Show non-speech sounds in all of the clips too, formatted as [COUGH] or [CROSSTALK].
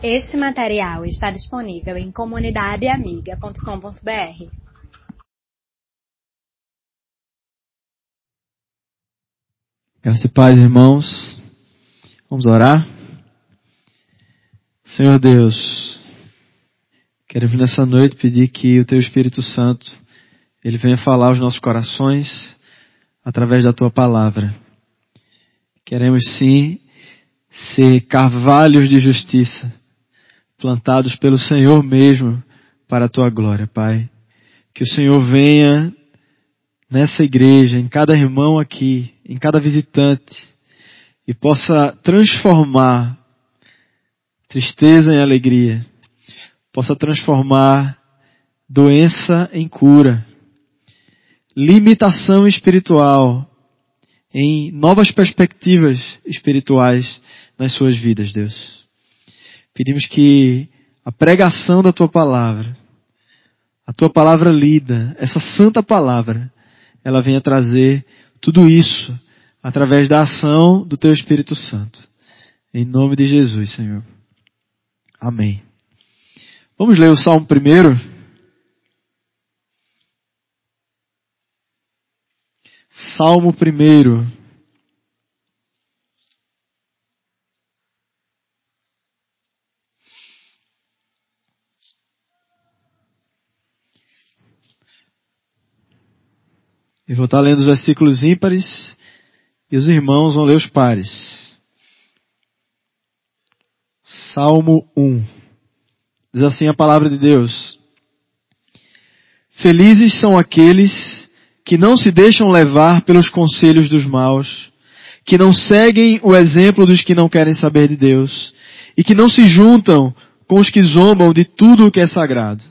Este material está disponível em comunidadeamiga.com.br. Graças e paz, irmãos. Vamos orar? Senhor Deus, quero vir nessa noite pedir que o Teu Espírito Santo, Ele venha falar aos nossos corações através da Tua palavra. Queremos sim ser carvalhos de justiça, plantados pelo Senhor mesmo para a tua glória, Pai. Que o Senhor venha nessa igreja, em cada irmão aqui, em cada visitante, e possa transformar tristeza em alegria, possa transformar doença em cura, limitação espiritual em novas perspectivas espirituais nas suas vidas, Deus. Pedimos que a pregação da tua palavra, a tua palavra lida, essa santa palavra, ela venha trazer tudo isso através da ação do teu Espírito Santo. Em nome de Jesus, Senhor. Amém. Vamos ler o Salmo primeiro. Salmo primeiro. Eu vou estar lendo os versículos ímpares e os irmãos vão ler os pares. Salmo 1. Diz assim a palavra de Deus. Felizes são aqueles que não se deixam levar pelos conselhos dos maus, que não seguem o exemplo dos que não querem saber de Deus, e que não se juntam com os que zombam de tudo o que é sagrado.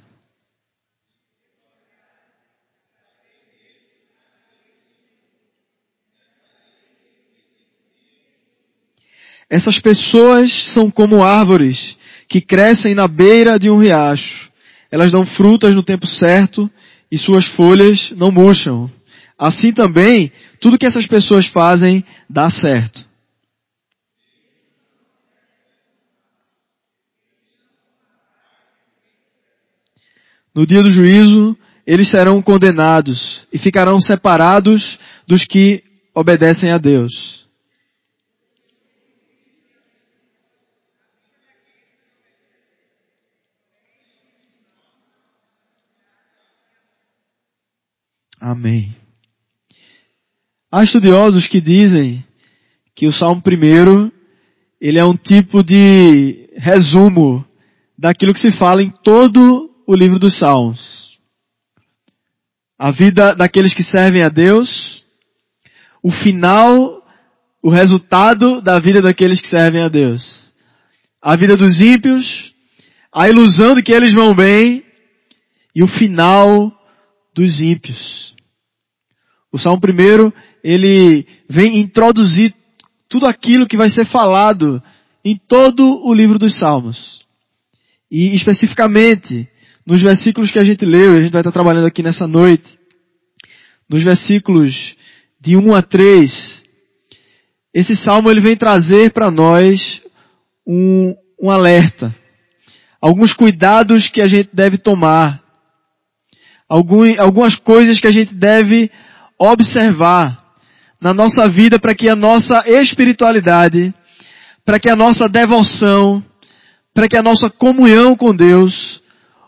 Essas pessoas são como árvores que crescem na beira de um riacho. Elas dão frutas no tempo certo e suas folhas não murcham. Assim também, tudo que essas pessoas fazem dá certo. No dia do juízo, eles serão condenados e ficarão separados dos que obedecem a Deus. Amém. Há estudiosos que dizem que o Salmo primeiro ele é um tipo de resumo daquilo que se fala em todo o livro dos Salmos. A vida daqueles que servem a Deus, o final, o resultado da vida daqueles que servem a Deus. A vida dos ímpios, a ilusão de que eles vão bem e o final dos ímpios. O Salmo primeiro, ele vem introduzir tudo aquilo que vai ser falado em todo o livro dos Salmos. E especificamente, nos versículos que a gente leu, a gente vai estar trabalhando aqui nessa noite, nos versículos de 1 a 3, esse salmo ele vem trazer para nós um, um alerta. Alguns cuidados que a gente deve tomar algumas coisas que a gente deve observar na nossa vida para que a nossa espiritualidade, para que a nossa devoção, para que a nossa comunhão com Deus,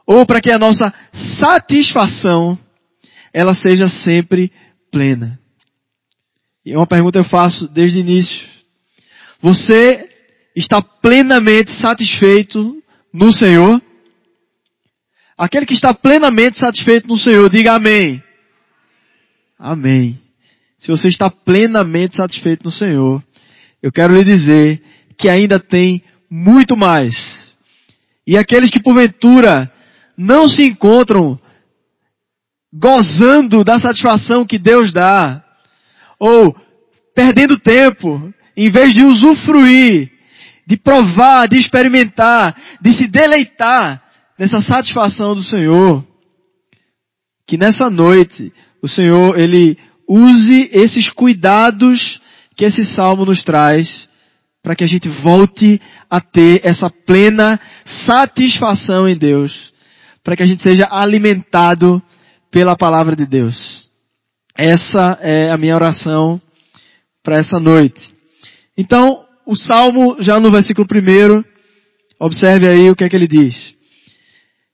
ou para que a nossa satisfação, ela seja sempre plena. E uma pergunta eu faço desde o início. Você está plenamente satisfeito no Senhor? Aquele que está plenamente satisfeito no Senhor, diga amém. Amém. Se você está plenamente satisfeito no Senhor, eu quero lhe dizer que ainda tem muito mais. E aqueles que porventura não se encontram gozando da satisfação que Deus dá, ou perdendo tempo, em vez de usufruir, de provar, de experimentar, de se deleitar nessa satisfação do Senhor, que nessa noite o Senhor ele use esses cuidados que esse salmo nos traz para que a gente volte a ter essa plena satisfação em Deus, para que a gente seja alimentado pela palavra de Deus. Essa é a minha oração para essa noite. Então, o Salmo, já no versículo primeiro, observe aí o que é que ele diz.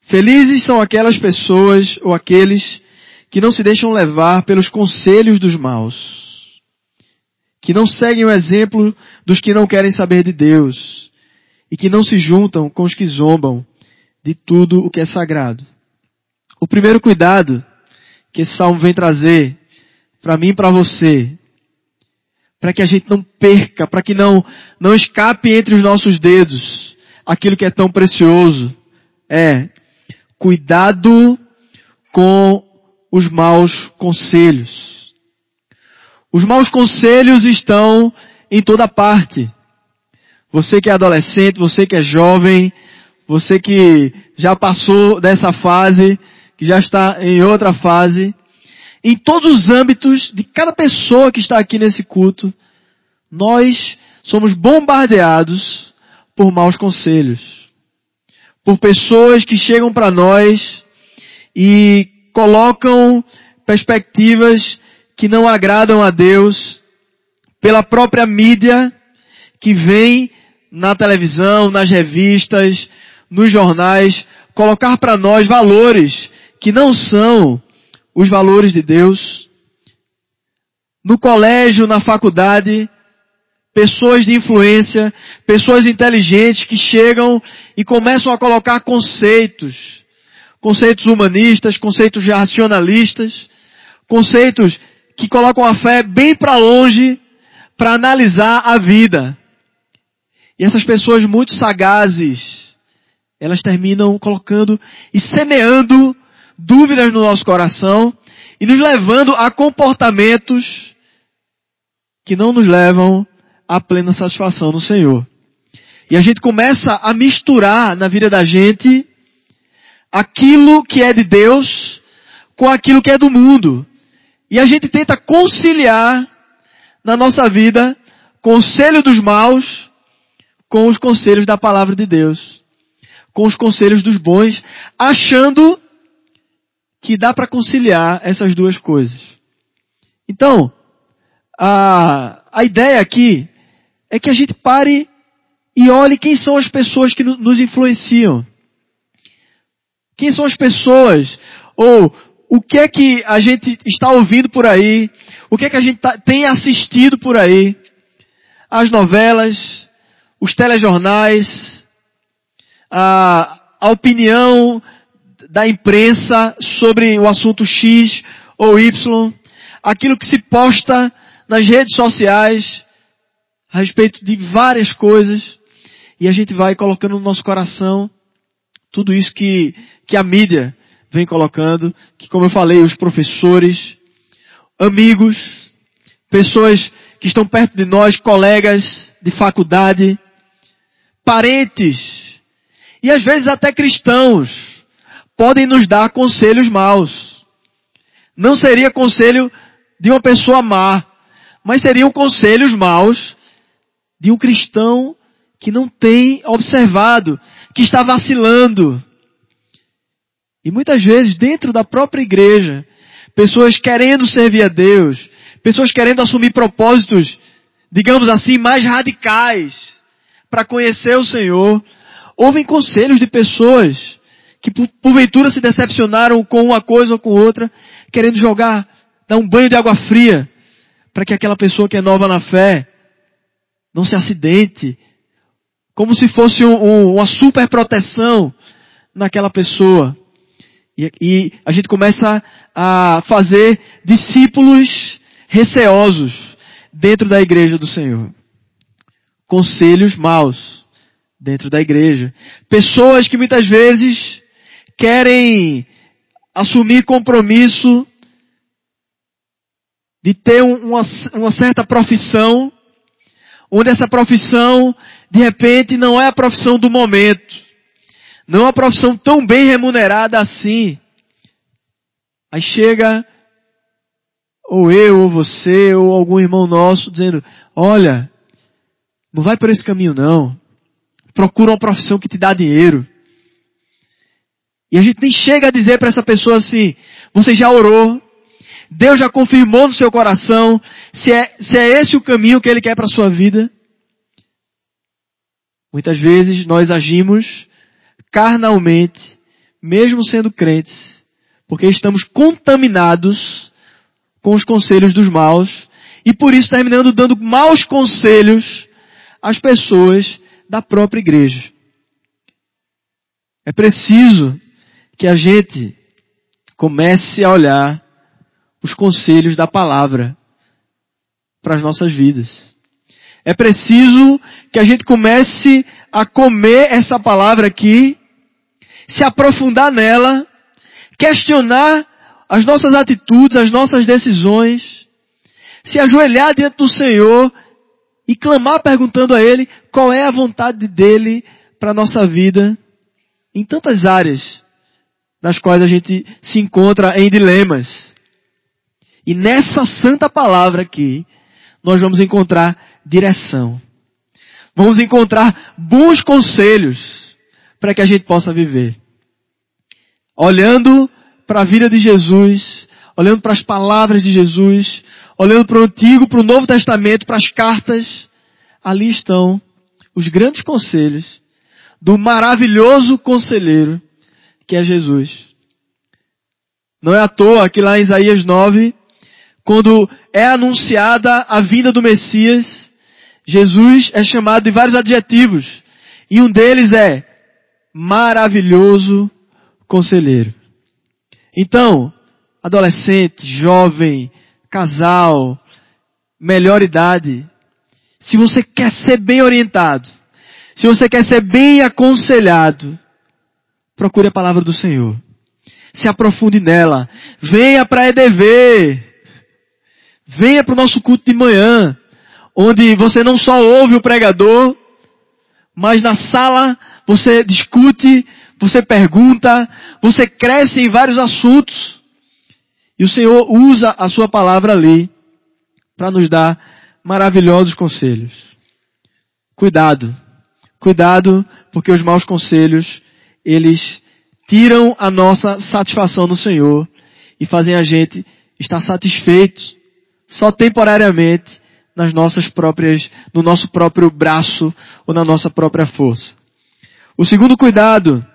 Felizes são aquelas pessoas ou aqueles que não se deixam levar pelos conselhos dos maus que não seguem o exemplo dos que não querem saber de Deus e que não se juntam com os que zombam de tudo o que é sagrado. O primeiro cuidado que esse salmo vem trazer para mim e para você, para que a gente não perca, para que não não escape entre os nossos dedos aquilo que é tão precioso, é cuidado com os maus conselhos. Os maus conselhos estão em toda parte. Você que é adolescente, você que é jovem, você que já passou dessa fase, que já está em outra fase, em todos os âmbitos de cada pessoa que está aqui nesse culto, nós somos bombardeados por maus conselhos. Por pessoas que chegam para nós e colocam perspectivas que não agradam a Deus, pela própria mídia que vem na televisão, nas revistas, nos jornais, colocar para nós valores que não são os valores de Deus. No colégio, na faculdade, pessoas de influência, pessoas inteligentes que chegam e começam a colocar conceitos, conceitos humanistas, conceitos racionalistas, conceitos que colocam a fé bem para longe para analisar a vida. E essas pessoas muito sagazes, elas terminam colocando e semeando dúvidas no nosso coração e nos levando a comportamentos que não nos levam à plena satisfação no Senhor. E a gente começa a misturar na vida da gente aquilo que é de Deus com aquilo que é do mundo. E a gente tenta conciliar na nossa vida conselho dos maus com os conselhos da palavra de Deus, com os conselhos dos bons, achando que dá para conciliar essas duas coisas. Então, a, a ideia aqui é que a gente pare e olhe quem são as pessoas que nos influenciam. Quem são as pessoas, ou o que é que a gente está ouvindo por aí, o que é que a gente tá, tem assistido por aí, as novelas, os telejornais, a, a opinião da imprensa sobre o assunto X ou Y, aquilo que se posta nas redes sociais a respeito de várias coisas, e a gente vai colocando no nosso coração tudo isso que, que a mídia vem colocando, que como eu falei, os professores, amigos, pessoas que estão perto de nós, colegas de faculdade, parentes, e às vezes até cristãos, podem nos dar conselhos maus. Não seria conselho de uma pessoa má, mas seriam conselhos maus de um cristão que não tem observado, que está vacilando, e muitas vezes, dentro da própria igreja, pessoas querendo servir a Deus, pessoas querendo assumir propósitos, digamos assim, mais radicais, para conhecer o Senhor, ouvem conselhos de pessoas que porventura se decepcionaram com uma coisa ou com outra, querendo jogar, dar um banho de água fria, para que aquela pessoa que é nova na fé não se acidente, como se fosse um, um, uma super proteção naquela pessoa. E, e a gente começa a fazer discípulos receosos dentro da igreja do Senhor. Conselhos maus dentro da igreja. Pessoas que muitas vezes querem assumir compromisso de ter uma, uma certa profissão, onde essa profissão, de repente, não é a profissão do momento. Não é uma profissão tão bem remunerada assim. Aí chega, ou eu, ou você, ou algum irmão nosso, dizendo, olha, Não vai por esse caminho não. Procura uma profissão que te dá dinheiro. E a gente nem chega a dizer para essa pessoa assim, você já orou, Deus já confirmou no seu coração se é, se é esse o caminho que Ele quer para a sua vida. Muitas vezes nós agimos carnalmente, mesmo sendo crentes, porque estamos contaminados com os conselhos dos maus e por isso terminando dando maus conselhos às pessoas da própria igreja. É preciso que a gente comece a olhar os conselhos da palavra para as nossas vidas. É preciso que a gente comece a comer essa palavra aqui, se aprofundar nela, questionar as nossas atitudes, as nossas decisões, se ajoelhar diante do Senhor e clamar perguntando a Ele qual é a vontade dEle para a nossa vida em tantas áreas nas quais a gente se encontra em dilemas. E nessa santa palavra aqui, nós vamos encontrar direção. Vamos encontrar bons conselhos para que a gente possa viver. Olhando para a vida de Jesus, olhando para as palavras de Jesus, olhando para o Antigo, para o Novo Testamento, para as cartas, ali estão os grandes conselhos do maravilhoso conselheiro que é Jesus. Não é à toa que lá em Isaías 9, quando é anunciada a vinda do Messias, Jesus é chamado de vários adjetivos. E um deles é maravilhoso conselheiro. Então, adolescente, jovem, casal, melhor idade, se você quer ser bem orientado, se você quer ser bem aconselhado, procure a palavra do Senhor. Se aprofunde nela. Venha para EDV. Venha para o nosso culto de manhã, onde você não só ouve o pregador, mas na sala você discute, você pergunta, você cresce em vários assuntos. E o Senhor usa a sua palavra ali para nos dar maravilhosos conselhos. Cuidado. Cuidado, porque os maus conselhos, eles tiram a nossa satisfação no Senhor e fazem a gente estar satisfeito só temporariamente nas nossas próprias, no nosso próprio braço ou na nossa própria força. O segundo cuidado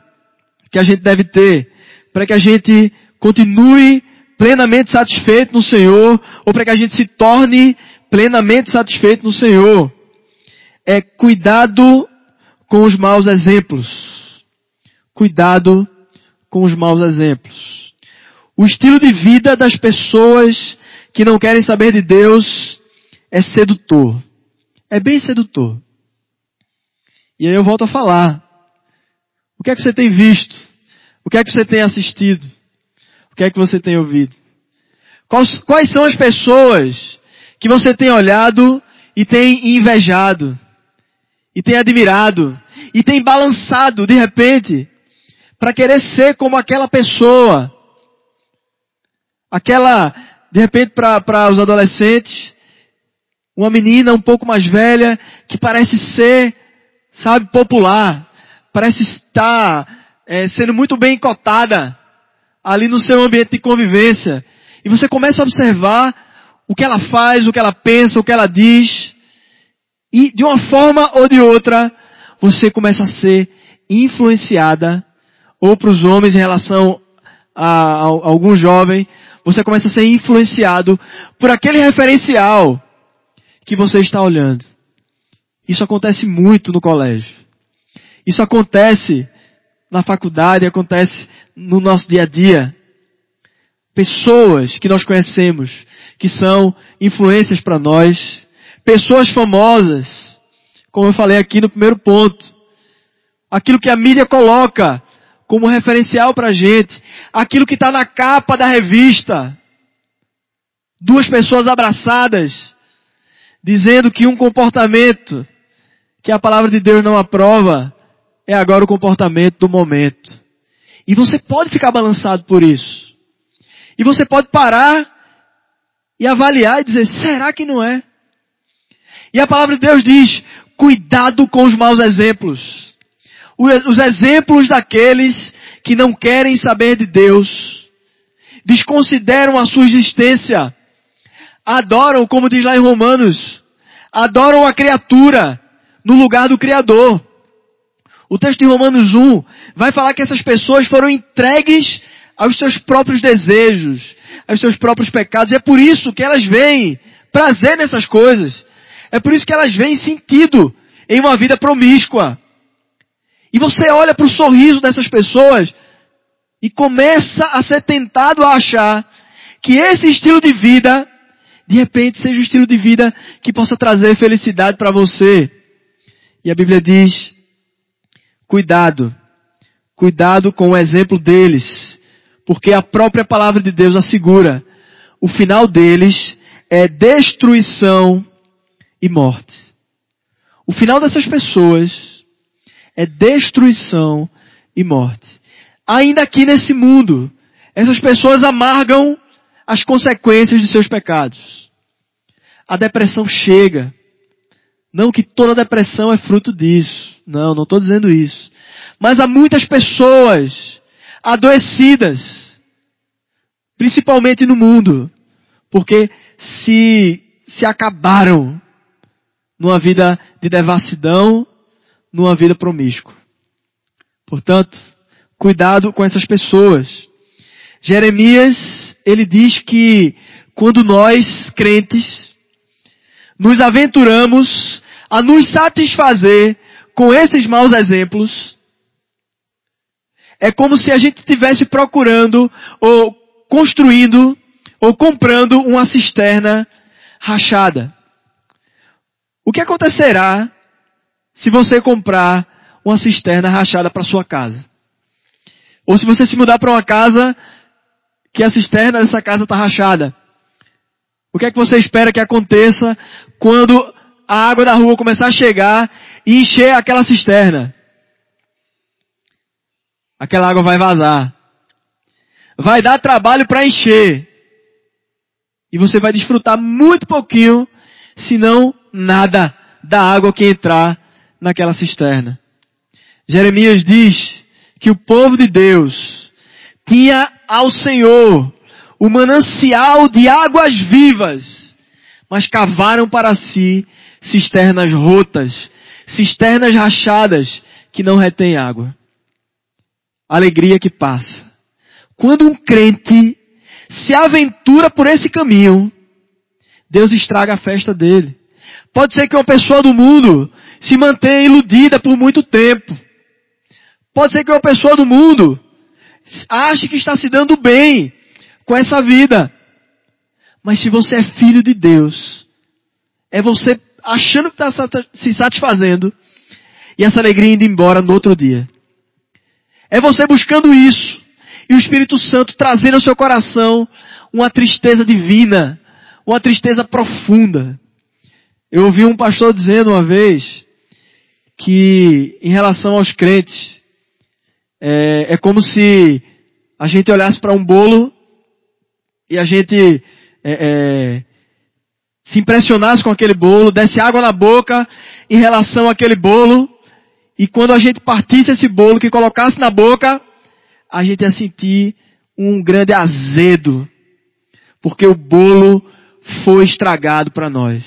que a gente deve ter para que a gente continue plenamente satisfeito no Senhor ou para que a gente se torne plenamente satisfeito no Senhor é cuidado com os maus exemplos. Cuidado com os maus exemplos. O estilo de vida das pessoas que não querem saber de Deus é sedutor. É bem sedutor. E aí eu volto a falar. O que é que você tem visto? O que é que você tem assistido? O que é que você tem ouvido? Quais, quais são as pessoas que você tem olhado e tem invejado? E tem admirado? E tem balançado de repente para querer ser como aquela pessoa. Aquela, de repente, para os adolescentes, uma menina um pouco mais velha que parece ser, sabe, popular, parece estar é, sendo muito bem cotada ali no seu ambiente de convivência. E você começa a observar o que ela faz, o que ela pensa, o que ela diz. E de uma forma ou de outra, você começa a ser influenciada ou para os homens em relação a, a, a algum jovem, você começa a ser influenciado por aquele referencial que você está olhando. Isso acontece muito no colégio. Isso acontece na faculdade, acontece no nosso dia a dia. Pessoas que nós conhecemos, que são influências para nós, pessoas famosas, como eu falei aqui no primeiro ponto. Aquilo que a mídia coloca como referencial para a gente. Aquilo que está na capa da revista. Duas pessoas abraçadas, dizendo que um comportamento que a palavra de Deus não aprova é agora o comportamento do momento. E você pode ficar balançado por isso. E você pode parar e avaliar e dizer, será que não é? E a palavra de Deus diz, Cuidado com os maus exemplos. Os exemplos daqueles que não querem saber de Deus, desconsideram a sua existência, adoram, como diz lá em Romanos, adoram a criatura no lugar do Criador. O texto de Romanos 1 vai falar que essas pessoas foram entregues aos seus próprios desejos, aos seus próprios pecados. É por isso que elas veem prazer nessas coisas. É por isso que elas veem sentido em uma vida promíscua. E você olha para o sorriso dessas pessoas e começa a ser tentado a achar que esse estilo de vida, de repente, seja um estilo de vida que possa trazer felicidade para você. E a Bíblia diz, cuidado, cuidado com o exemplo deles, porque a própria palavra de Deus assegura, o final deles é destruição e morte. O final dessas pessoas é destruição e morte. Ainda aqui nesse mundo, essas pessoas amargam as consequências de seus pecados. A depressão chega. Não que toda depressão é fruto disso. Não, não estou dizendo isso. Mas há muitas pessoas adoecidas, principalmente no mundo, porque se, se acabaram numa vida de devassidão, numa vida promíscua. Portanto, cuidado com essas pessoas. Jeremias, ele diz que quando nós, crentes, nos aventuramos a nos satisfazer com esses maus exemplos, é como se a gente estivesse procurando ou construindo ou comprando uma cisterna rachada. O que acontecerá se você comprar uma cisterna rachada para sua casa? Ou se você se mudar para uma casa que a cisterna dessa casa está rachada? O que é que você espera que aconteça quando a água da rua começar a chegar e encher aquela cisterna? Aquela água vai vazar. Vai dar trabalho para encher. E você vai desfrutar muito pouquinho, se não nada, da água que entrar naquela cisterna. Jeremias diz que o povo de Deus tinha ao Senhor o manancial de águas vivas, mas cavaram para si cisternas rotas, cisternas rachadas que não retêm água. Alegria que passa. Quando um crente se aventura por esse caminho, Deus estraga a festa dele. Pode ser que uma pessoa do mundo se mantenha iludida por muito tempo. Pode ser que uma pessoa do mundo ache que está se dando bem com essa vida. Mas se você é filho de Deus, é você achando que está se satisfazendo e essa alegria indo embora no outro dia. É você buscando isso e o Espírito Santo trazer ao seu coração uma tristeza divina, uma tristeza profunda. Eu ouvi um pastor dizendo uma vez que em relação aos crentes, é, é como se a gente olhasse para um bolo e a gente é, é, se impressionasse com aquele bolo, desse água na boca em relação àquele bolo, e quando a gente partisse esse bolo, que colocasse na boca, a gente ia sentir um grande azedo, porque o bolo foi estragado para nós.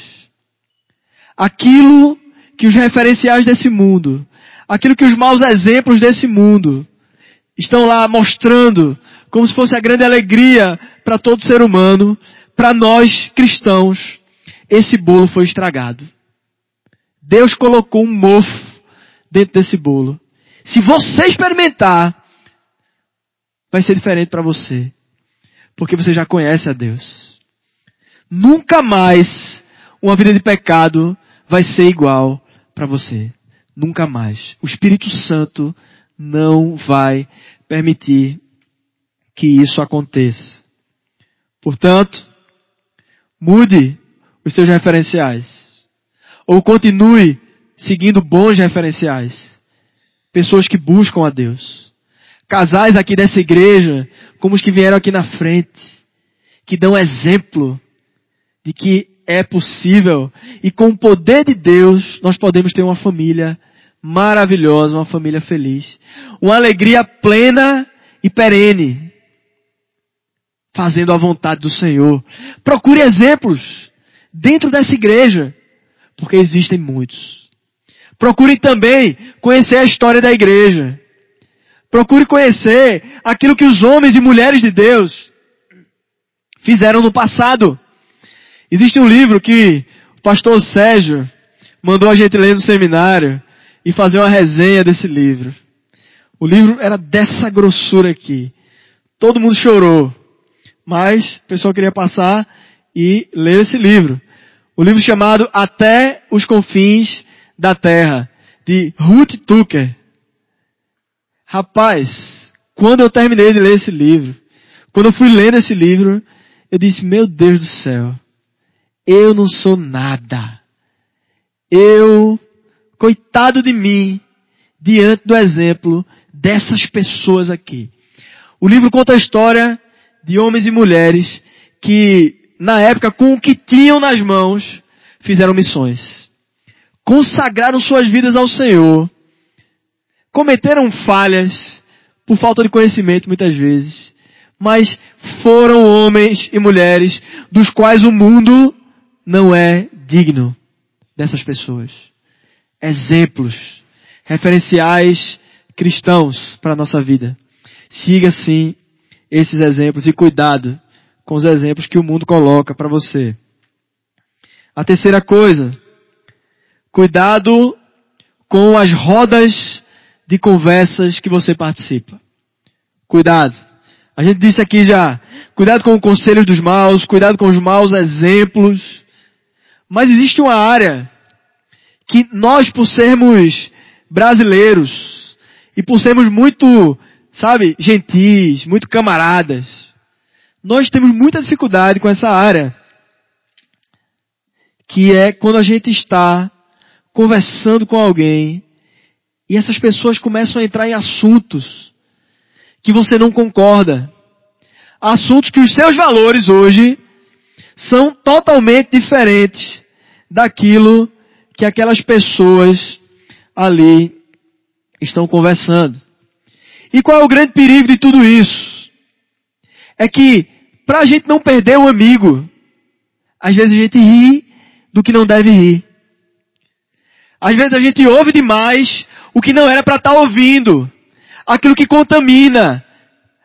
Aquilo que os referenciais desse mundo, aquilo que os maus exemplos desse mundo estão lá mostrando como se fosse a grande alegria para todo ser humano, para nós cristãos, esse bolo foi estragado. Deus colocou um mofo dentro desse bolo. Se você experimentar, vai ser diferente para você. Porque você já conhece a Deus. Nunca mais uma vida de pecado vai ser igual para você. Nunca mais. O Espírito Santo não vai permitir que isso aconteça. Portanto, mude os seus referenciais. Ou continue seguindo bons referenciais. Pessoas que buscam a Deus casais aqui dessa igreja, como os que vieram aqui na frente, que dão exemplo de que é possível e com o poder de Deus nós podemos ter uma família maravilhosa, uma família feliz, uma alegria plena e perene, fazendo a vontade do Senhor. Procure exemplos dentro dessa igreja, porque existem muitos. Procure também conhecer a história da igreja. Procure conhecer aquilo que os homens e mulheres de Deus fizeram no passado. Existe um livro que o pastor Sérgio mandou a gente ler no seminário e fazer uma resenha desse livro. O livro era dessa grossura aqui. Todo mundo chorou. Mas o pessoal queria passar e ler esse livro. O livro chamado Até os Confins da Terra, de Ruth Tucker. Rapaz, quando eu terminei de ler esse livro, quando eu fui lendo esse livro, eu disse, meu Deus do céu, eu não sou nada. Eu, coitado de mim, diante do exemplo dessas pessoas aqui. O livro conta a história de homens e mulheres que, na época, com o que tinham nas mãos, fizeram missões. Consagraram suas vidas ao Senhor. Cometeram falhas por falta de conhecimento muitas vezes. Mas foram homens e mulheres dos quais o mundo não é digno dessas pessoas. Exemplos, referenciais cristãos para a nossa vida. Siga sim esses exemplos e cuidado com os exemplos que o mundo coloca para você. A terceira coisa, cuidado com as rodas de conversas que você participa. Cuidado. A gente disse aqui já, cuidado com o conselho dos maus, cuidado com os maus exemplos. Mas existe uma área que nós, por sermos brasileiros e por sermos muito sabe, gentis, muito camaradas. Nós temos muita dificuldade com essa área. Que é quando a gente está conversando com alguém e essas pessoas começam a entrar em assuntos que você não concorda. Assuntos que os seus valores hoje são totalmente diferentes daquilo que aquelas pessoas ali estão conversando. E qual é o grande perigo de tudo isso? É que, para a gente não perder o amigo, às vezes a gente ri do que não deve rir. Às vezes a gente ouve demais o que não era para estar tá ouvindo. Aquilo que contamina.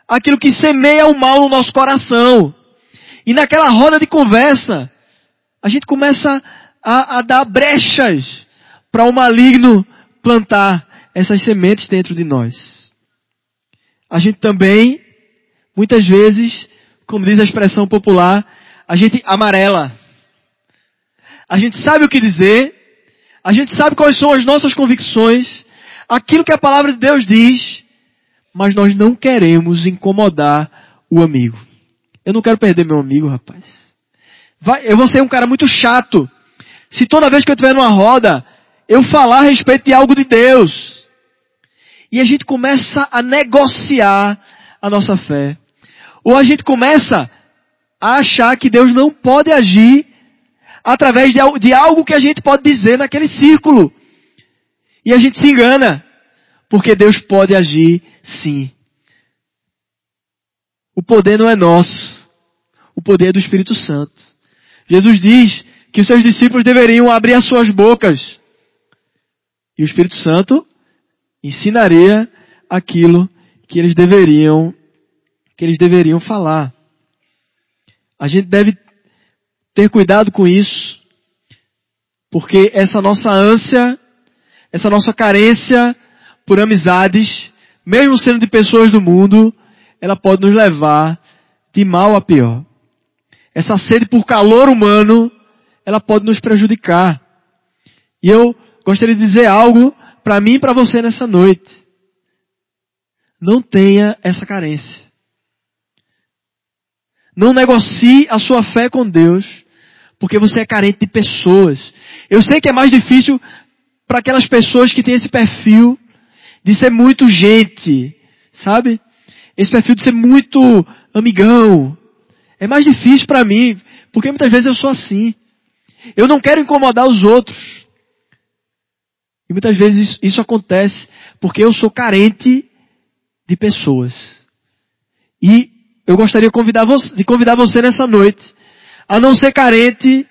Aquilo que semeia o mal no nosso coração. E naquela roda de conversa, a gente começa a, a dar brechas para o maligno plantar essas sementes dentro de nós a gente também, muitas vezes, como diz a expressão popular, a gente amarela. A gente sabe o que dizer, a gente sabe quais são as nossas convicções, aquilo que a palavra de Deus diz, mas nós não queremos incomodar o amigo. Eu não quero perder meu amigo, rapaz. Vai, eu vou ser um cara muito chato. Se toda vez que eu estiver numa roda, eu falar a respeito de algo de Deus, e a gente começa a negociar a nossa fé. Ou a gente começa a achar que Deus não pode agir através de algo que a gente pode dizer naquele círculo. E a gente se engana. Porque Deus pode agir sim. O poder não é nosso. O poder é do Espírito Santo. Jesus diz que os seus discípulos deveriam abrir as suas bocas. E o Espírito Santo ensinaria aquilo que eles deveriam que eles deveriam falar. A gente deve ter cuidado com isso, porque essa nossa ânsia, essa nossa carência por amizades, mesmo sendo de pessoas do mundo, ela pode nos levar de mal a pior. Essa sede por calor humano, ela pode nos prejudicar. E eu gostaria de dizer algo para mim e para você nessa noite. Não tenha essa carência. Não negocie a sua fé com Deus, porque você é carente de pessoas. Eu sei que é mais difícil para aquelas pessoas que têm esse perfil de ser muito gente, sabe? Esse perfil de ser muito amigão. É mais difícil para mim, porque muitas vezes eu sou assim. Eu não quero incomodar os outros. E muitas vezes isso, isso acontece porque eu sou carente de pessoas. E eu gostaria convidar, você, de convidar você nessa noite a não ser carente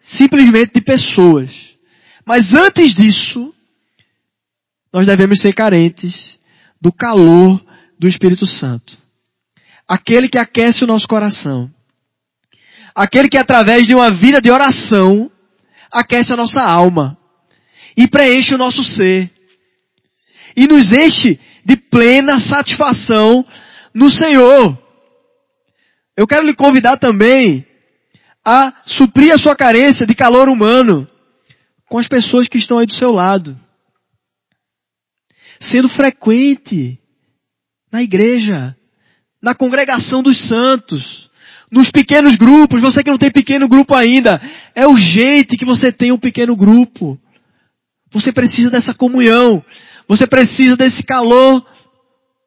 simplesmente de pessoas. Mas antes disso, nós devemos ser carentes do calor do Espírito Santo. Aquele que aquece o nosso coração. Aquele que através de uma vida de oração aquece a nossa alma e preenche o nosso ser. E nos enche de plena satisfação no Senhor. Eu quero lhe convidar também a suprir a sua carência de calor humano com as pessoas que estão aí do seu lado. Sendo frequente na igreja, na congregação dos santos, nos pequenos grupos. Você que não tem pequeno grupo ainda, é urgente que você tenha um pequeno grupo. Você precisa dessa comunhão. Você precisa desse calor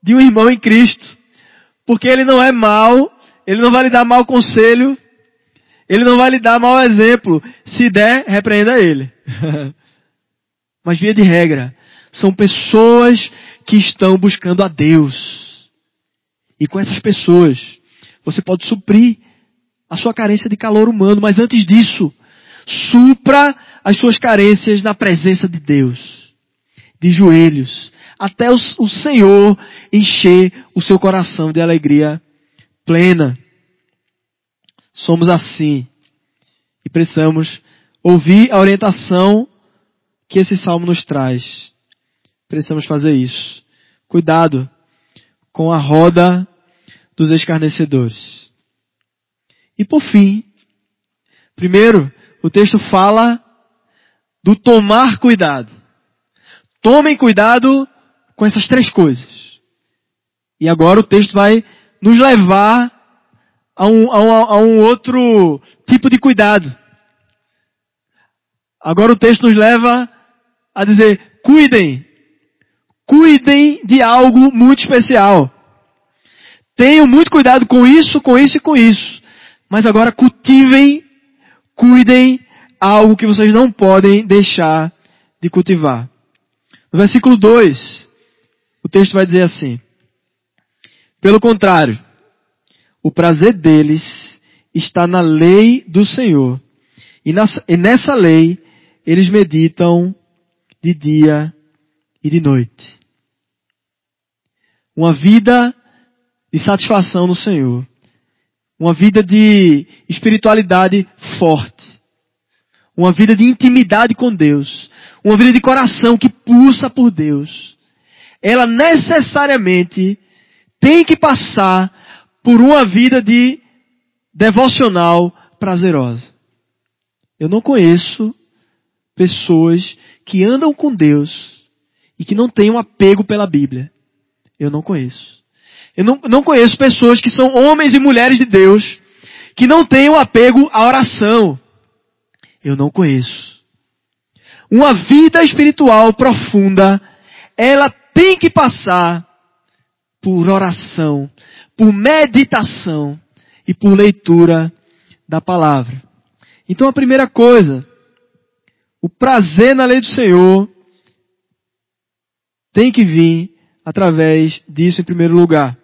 de um irmão em Cristo. Porque ele não é mau, ele não vai lhe dar mau conselho, ele não vai lhe dar mau exemplo. Se der, repreenda ele. [LAUGHS] Mas via de regra, são pessoas que estão buscando a Deus. E com essas pessoas, você pode suprir a sua carência de calor humano, mas antes disso, supra as suas carências na presença de Deus. De joelhos. Até o, Senhor encher o seu coração de alegria plena. Somos assim. E precisamos ouvir a orientação que esse salmo nos traz. Precisamos fazer isso. Cuidado com a roda dos escarnecedores. E por fim, primeiro, o texto fala do tomar cuidado. Tomem cuidado com essas três coisas. E agora o texto vai nos levar a um, a um, a um outro tipo de cuidado. Agora o texto nos leva a dizer, cuidem, cuidem de algo muito especial. Tenham muito cuidado com isso, com isso e com isso. Mas agora cultivem, cuidem algo que vocês não podem deixar de cultivar. No versículo 2, o texto vai dizer assim: Pelo contrário, o prazer deles está na lei do Senhor. E, nessa lei eles meditam de dia e de noite. Uma vida de satisfação no Senhor. Uma vida de espiritualidade forte. Uma vida de intimidade com Deus. Uma vida de coração que pulsa por Deus. Ela necessariamente tem que passar por uma vida de devocional prazerosa. Eu não conheço pessoas que andam com Deus e que não têm um apego pela Bíblia. Eu não conheço. Eu não, não conheço pessoas que são homens e mulheres de Deus que não um apego à oração. Eu não conheço. Uma vida espiritual profunda, ela tem que passar por oração, por meditação e por leitura da palavra. Então a primeira coisa, o prazer na lei do Senhor tem que vir através disso em primeiro lugar.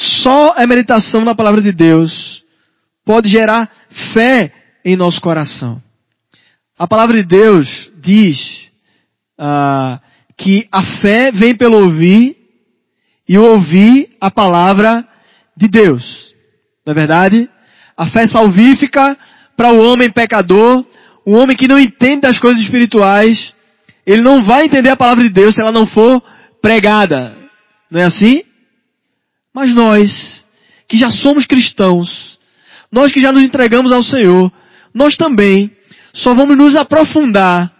Só a meditação na palavra de Deus pode gerar fé em nosso coração. A palavra de Deus diz ah, que a fé vem pelo ouvir e ouvir a palavra de Deus. Na é verdade, a fé salvífica para o homem pecador, o homem que não entende das coisas espirituais, ele não vai entender a palavra de Deus se ela não for pregada. Não é assim? Mas nós, que já somos cristãos, nós que já nos entregamos ao Senhor, nós também só vamos nos aprofundar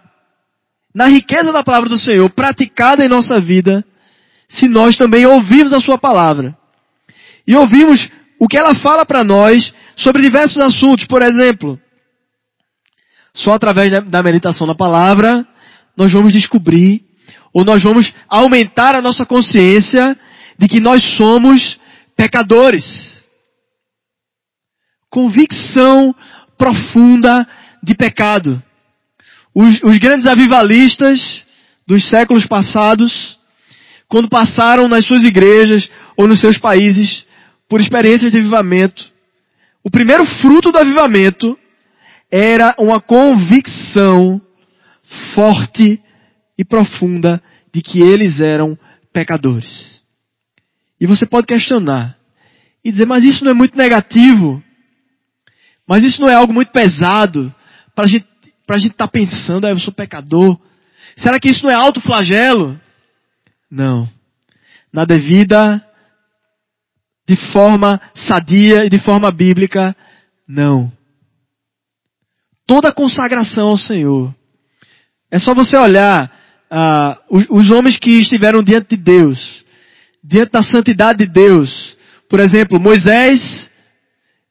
na riqueza da palavra do Senhor, praticada em nossa vida, se nós também ouvirmos a Sua palavra. E ouvimos o que ela fala para nós sobre diversos assuntos. Por exemplo, só através da meditação na palavra, nós vamos descobrir, ou nós vamos aumentar a nossa consciência de que nós somos pecadores. Convicção profunda de pecado. Os, os grandes avivalistas dos séculos passados, quando passaram nas suas igrejas ou nos seus países por experiências de avivamento, o primeiro fruto do avivamento era uma convicção forte e profunda de que eles eram pecadores. E você pode questionar e dizer, mas isso não é muito negativo? Mas isso não é algo muito pesado para gente a gente estar tá pensando, ah, eu sou pecador. Será que isso não é alto flagelo? Não. Na devida, de forma sadia e de forma bíblica, não. Toda consagração ao Senhor. É só você olhar ah, os, os homens que estiveram diante de Deus, diante da santidade de Deus. Por exemplo, Moisés,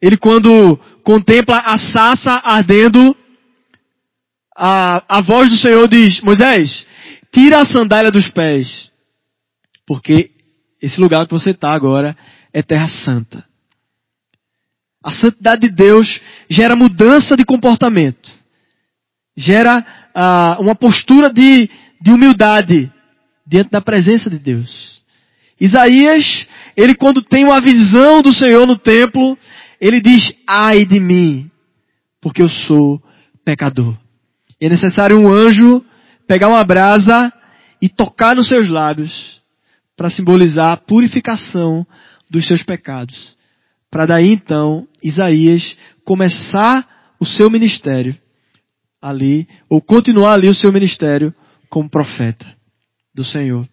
ele quando contempla a sassa ardendo, a, a voz do Senhor diz, Moisés, tira a sandália dos pés, porque esse lugar que você está agora é terra santa. A santidade de Deus gera mudança de comportamento, gera ah, uma postura de, de humildade diante da presença de Deus. Isaías, ele quando tem uma visão do Senhor no templo, ele diz, ai de mim, porque eu sou pecador. E é necessário um anjo pegar uma brasa e tocar nos seus lábios para simbolizar a purificação dos seus pecados. Para daí então Isaías começar o seu ministério ali, ou continuar ali o seu ministério como profeta do Senhor.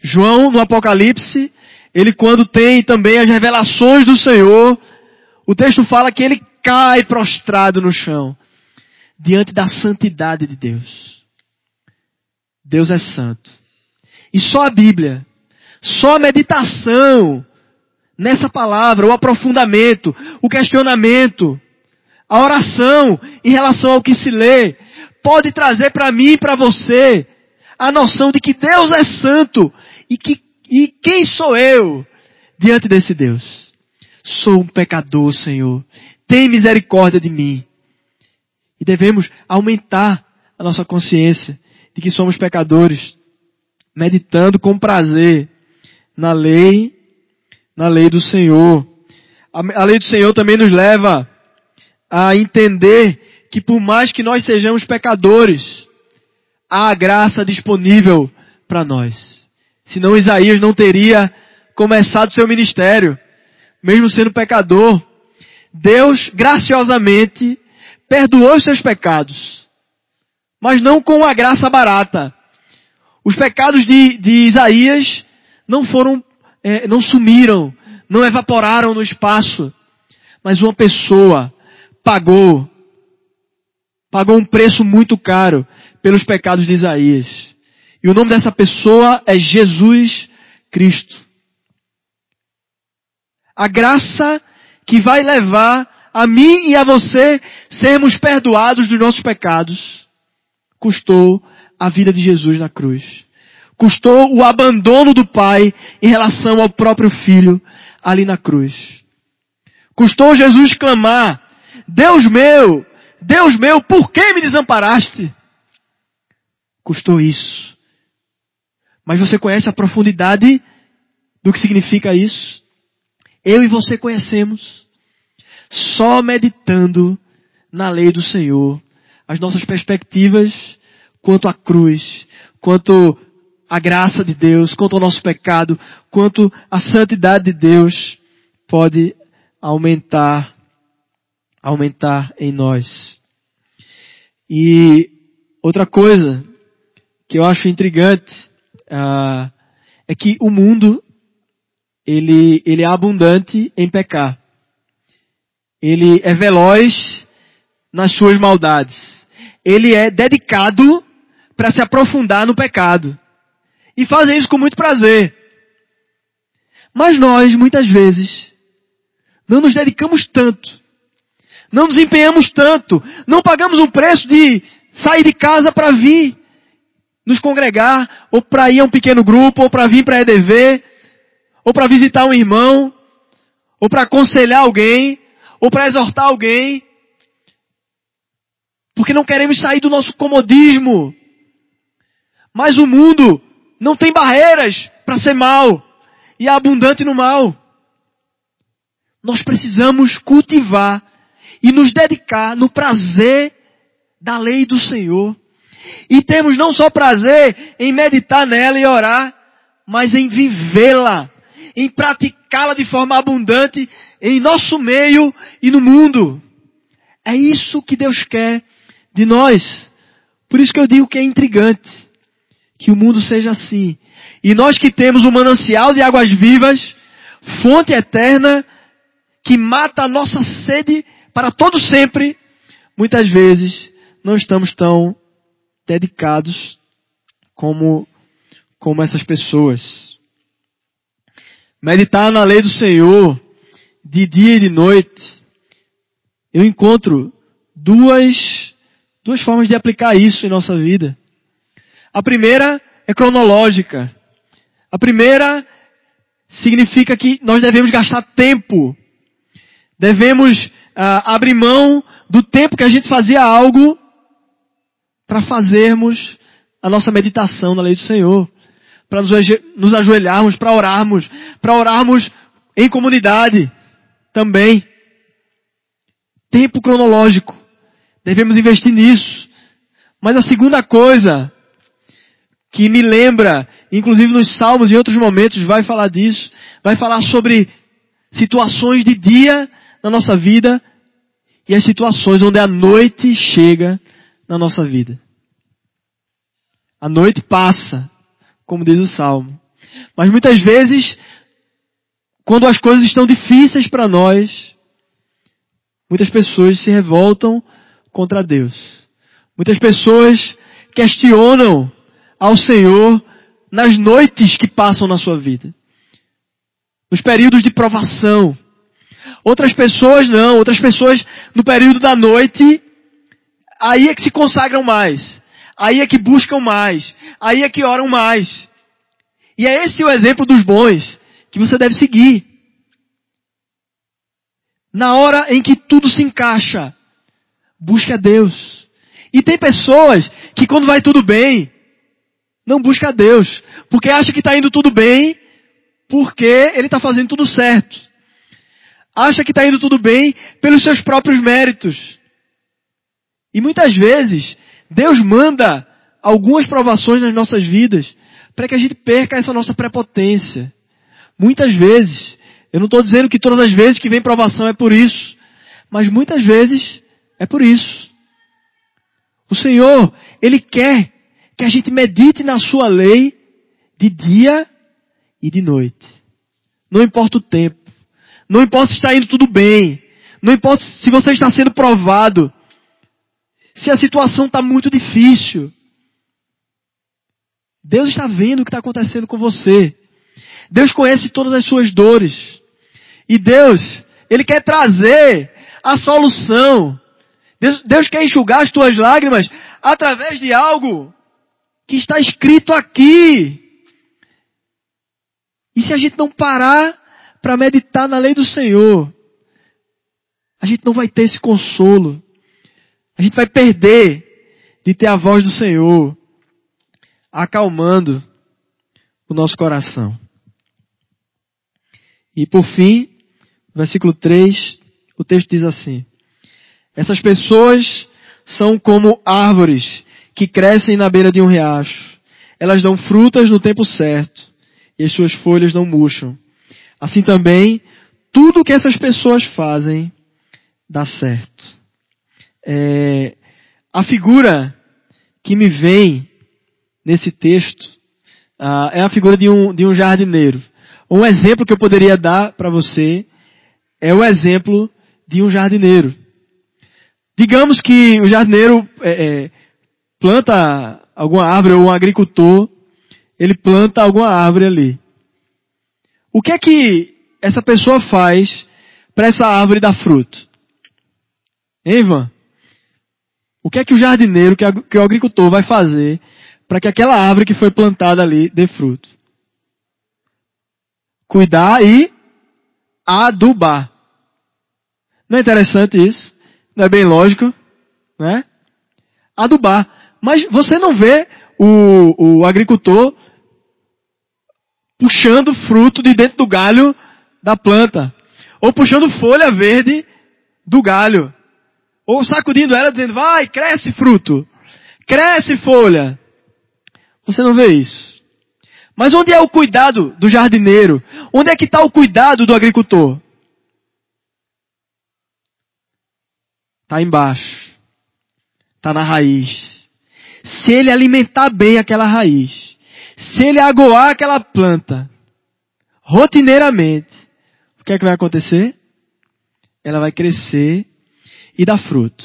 João, no Apocalipse, ele quando tem também as revelações do Senhor, o texto fala que ele cai prostrado no chão diante da santidade de Deus. Deus é santo. E só a Bíblia, só a meditação nessa palavra, o aprofundamento, o questionamento, a oração em relação ao que se lê, pode trazer para mim e para você a noção de que Deus é santo e que e quem sou eu diante desse Deus? Sou um pecador, Senhor. Tem misericórdia de mim. E devemos aumentar a nossa consciência de que somos pecadores, meditando com prazer na lei, na lei do Senhor. A, lei do Senhor também nos leva a entender que por mais que nós sejamos pecadores, há a graça disponível para nós. Senão Isaías não teria começado seu ministério, mesmo sendo pecador. Deus graciosamente perdoou os seus pecados, mas não com a graça barata. Os pecados de, de Isaías não foram, é, não sumiram, não evaporaram no espaço, mas uma pessoa pagou, pagou um preço muito caro pelos pecados de Isaías. E o nome dessa pessoa é Jesus Cristo. A graça que vai levar a mim e a você sermos perdoados dos nossos pecados, custou a vida de Jesus na cruz. Custou o abandono do Pai em relação ao próprio Filho ali na cruz. Custou Jesus clamar, Deus meu, Deus meu, por que me desamparaste? Custou isso. Mas você conhece a profundidade do que significa isso? Eu e você conhecemos só meditando na lei do Senhor, as nossas perspectivas quanto à cruz, quanto à graça de Deus, quanto ao nosso pecado, quanto à santidade de Deus, pode aumentar, aumentar em nós. E outra coisa que eu acho intrigante uh, é que o mundo ele, ele é abundante em pecar ele é veloz nas suas maldades. Ele é dedicado para se aprofundar no pecado. E fazem isso com muito prazer. Mas nós, muitas vezes, não nos dedicamos tanto. Não nos empenhamos tanto. Não pagamos um preço de sair de casa para vir nos congregar, ou para ir a um pequeno grupo, ou para vir para a EDV, ou para visitar um irmão, ou para aconselhar alguém, ou para exortar alguém. porque não queremos sair do nosso comodismo. Mas o mundo não tem barreiras para ser mal e é abundante no mal. Nós precisamos cultivar e nos dedicar no prazer da lei do Senhor. E temos não só prazer em meditar nela e orar, mas em vivê-la, em praticá-la de forma abundante em nosso meio e no mundo. É isso que Deus quer de nós. Por isso que eu digo que é intrigante que o mundo seja assim. E nós que temos o um manancial de águas vivas, fonte eterna, que mata a nossa sede para todo sempre, muitas vezes não estamos tão dedicados como, como essas pessoas. Meditar na lei do Senhor, de dia e de noite, eu encontro duas, duas formas de aplicar isso em nossa vida. A primeira é cronológica. A primeira significa que nós devemos gastar tempo. Devemos uh, abrir mão do tempo que a gente fazia algo para fazermos a nossa meditação na lei do Senhor. Para nos ajoelharmos, para orarmos, para orarmos em comunidade também. Tempo cronológico. Devemos investir nisso. Mas a segunda coisa que me lembra, inclusive nos Salmos e outros momentos, vai falar disso, vai falar sobre situações de dia na nossa vida e as situações onde a noite chega na nossa vida. A noite passa, como diz o Salmo. Mas muitas vezes, quando as coisas estão difíceis para nós, muitas pessoas se revoltam contra Deus. Muitas pessoas questionam ao Senhor nas noites que passam na sua vida. Nos períodos de provação. Outras pessoas não, outras pessoas no período da noite, aí é que se consagram mais. Aí é que buscam mais. Aí é que oram mais. E é esse o exemplo dos bons que você deve seguir. Na hora em que tudo se encaixa, busque a Deus. E tem pessoas que quando vai tudo bem, não busca a Deus, porque acha que está indo tudo bem, porque ele está fazendo tudo certo. Acha que está indo tudo bem pelos seus próprios méritos. E muitas vezes, Deus manda algumas provações nas nossas vidas para que a gente perca essa nossa prepotência. Muitas vezes, eu não estou dizendo que todas as vezes que vem provação é por isso, mas muitas vezes é por isso. O Senhor, Ele quer que a gente medite na sua lei de dia e de noite. Não importa o tempo. Não importa se está indo tudo bem. Não importa se você está sendo provado. Se a situação está muito difícil. Deus está vendo o que está acontecendo com você. Deus conhece todas as suas dores. E Deus, Ele quer trazer a solução. Deus, Deus quer enxugar as tuas lágrimas através de algo que está escrito aqui. E se a gente não parar para meditar na lei do Senhor, a gente não vai ter esse consolo. A gente vai perder de ter a voz do Senhor acalmando o nosso coração. E por fim, versículo 3, o texto diz assim: Essas pessoas são como árvores que crescem na beira de um riacho. Elas dão frutas no tempo certo e as suas folhas não murcham. Assim também, tudo que essas pessoas fazem dá certo. É, a figura que me vem nesse texto uh, é a figura de um, de um jardineiro. Um exemplo que eu poderia dar para você é o exemplo de um jardineiro. Digamos que o jardineiro é, é, planta alguma árvore, ou um agricultor, ele planta alguma árvore ali. O que é que essa pessoa faz para essa árvore dar fruto? Hein, Ivan? O que é que o jardineiro, que, o agricultor vai fazer para que aquela árvore que foi plantada ali dê fruto? Cuidar e adubar. Não é interessante isso? Não é bem lógico? Né? adubar. Mas você não vê o, o agricultor puxando fruto de dentro do galho da planta. Ou puxando folha verde do galho. Ou sacudindo ela dizendo, vai, cresce fruto. Cresce folha. Você não vê isso. Mas onde é o cuidado do jardineiro? Onde é que está o cuidado do agricultor? Está embaixo. Está na raiz. Se ele alimentar bem aquela raiz, se ele agoar aquela planta, rotineiramente, o que é que vai acontecer? Ela vai crescer e dar fruto.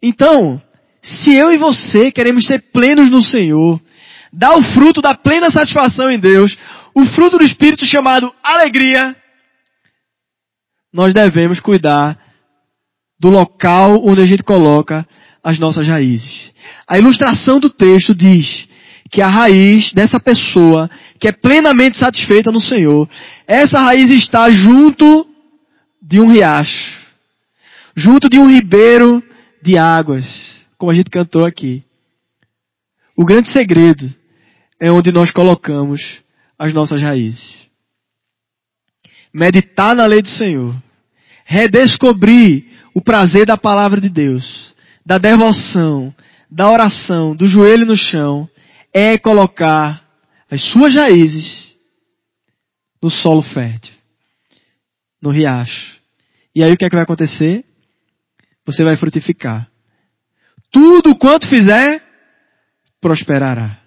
Então, se eu e você queremos ser plenos no Senhor, dar o fruto da plena satisfação em Deus, o fruto do Espírito chamado alegria, nós devemos cuidar do local onde a gente coloca as nossas raízes. A ilustração do texto diz que a raiz dessa pessoa que é plenamente satisfeita no Senhor, essa raiz está junto de um riacho, junto de um ribeiro de águas, como a gente cantou aqui. O grande segredo é onde nós colocamos as nossas raízes. Meditar na lei do Senhor, redescobrir o prazer da palavra de Deus, da devoção, da oração, do joelho no chão, é colocar as suas raízes no solo fértil, no riacho. E aí o que é que vai acontecer? Você vai frutificar. Tudo quanto fizer, prosperará.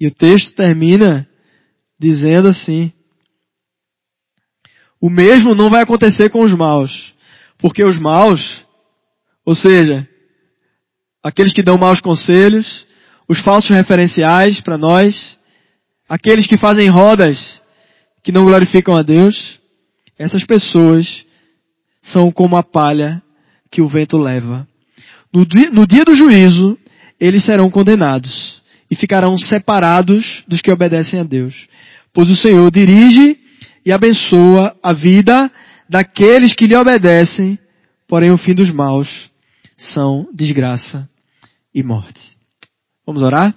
E o texto termina dizendo assim: O mesmo não vai acontecer com os maus, porque os maus, ou seja, aqueles que dão maus conselhos, os falsos referenciais para nós, aqueles que fazem rodas que não glorificam a Deus, essas pessoas são como a palha que o vento leva. No dia, no dia do juízo, eles serão condenados e ficarão separados dos que obedecem a Deus. Pois o Senhor dirige e abençoa a vida daqueles que lhe obedecem, porém o fim dos maus são desgraça e morte. Vamos orar?